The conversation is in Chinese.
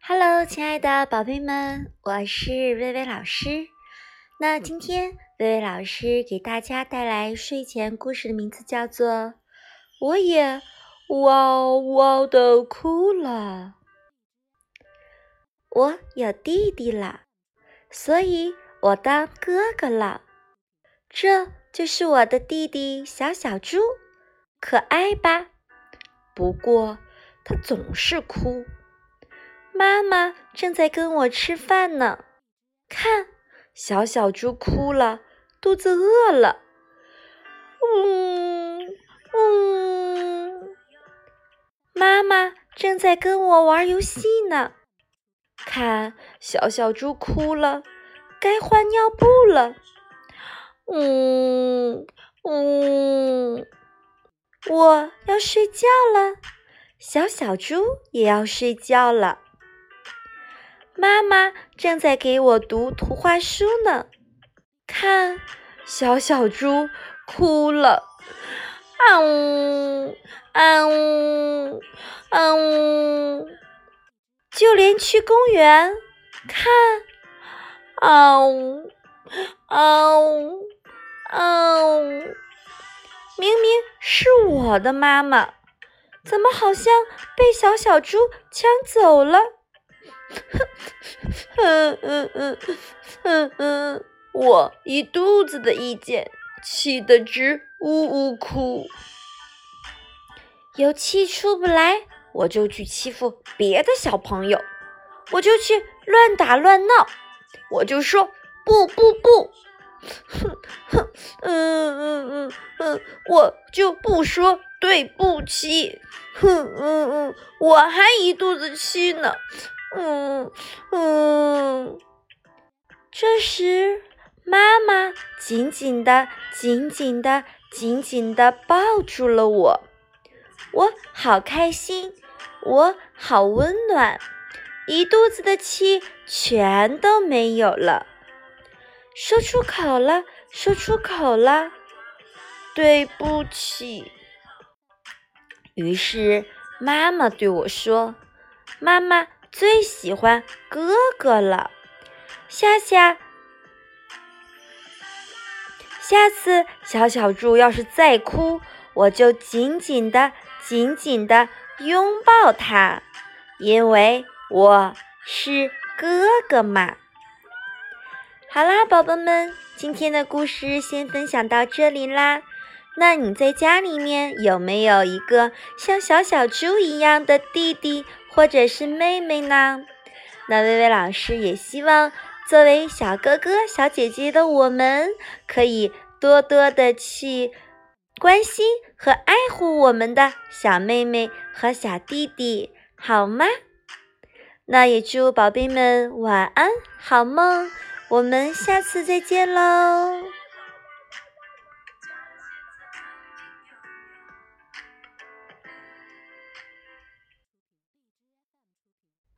Hello，亲爱的宝贝们，我是薇薇老师。那今天薇薇老师给大家带来睡前故事的名字叫做《我也哇哇的哭了》。我有弟弟了，所以我当哥哥了。这就是我的弟弟小小猪，可爱吧？不过他总是哭。妈妈正在跟我吃饭呢，看，小小猪哭了，肚子饿了。嗯嗯，妈妈正在跟我玩游戏呢，看，小小猪哭了，该换尿布了。嗯嗯，我要睡觉了，小小猪也要睡觉了。妈妈正在给我读图画书呢，看，小小猪哭了，啊呜啊呜啊呜，就连去公园看，啊呜啊呜啊呜，是我的妈妈，怎么好像被小小猪抢走了？嗯嗯嗯嗯嗯，我一肚子的意见，气得直呜呜哭。有气出不来，我就去欺负别的小朋友，我就去乱打乱闹，我就说不不不，哼哼，嗯嗯嗯嗯，我就不说对不起，哼嗯嗯，我还一肚子气呢。嗯嗯，这时妈妈紧紧的、紧紧的、紧紧的抱住了我，我好开心，我好温暖，一肚子的气全都没有了，说出口了，说出口了，对不起。于是妈妈对我说：“妈妈。”最喜欢哥哥了，夏夏。下次小小猪要是再哭，我就紧紧的、紧紧的拥抱他，因为我是哥哥嘛。好啦，宝宝们，今天的故事先分享到这里啦。那你在家里面有没有一个像小小猪一样的弟弟或者是妹妹呢？那薇薇老师也希望作为小哥哥小姐姐的我们，可以多多的去关心和爱护我们的小妹妹和小弟弟，好吗？那也祝宝贝们晚安，好梦。我们下次再见喽。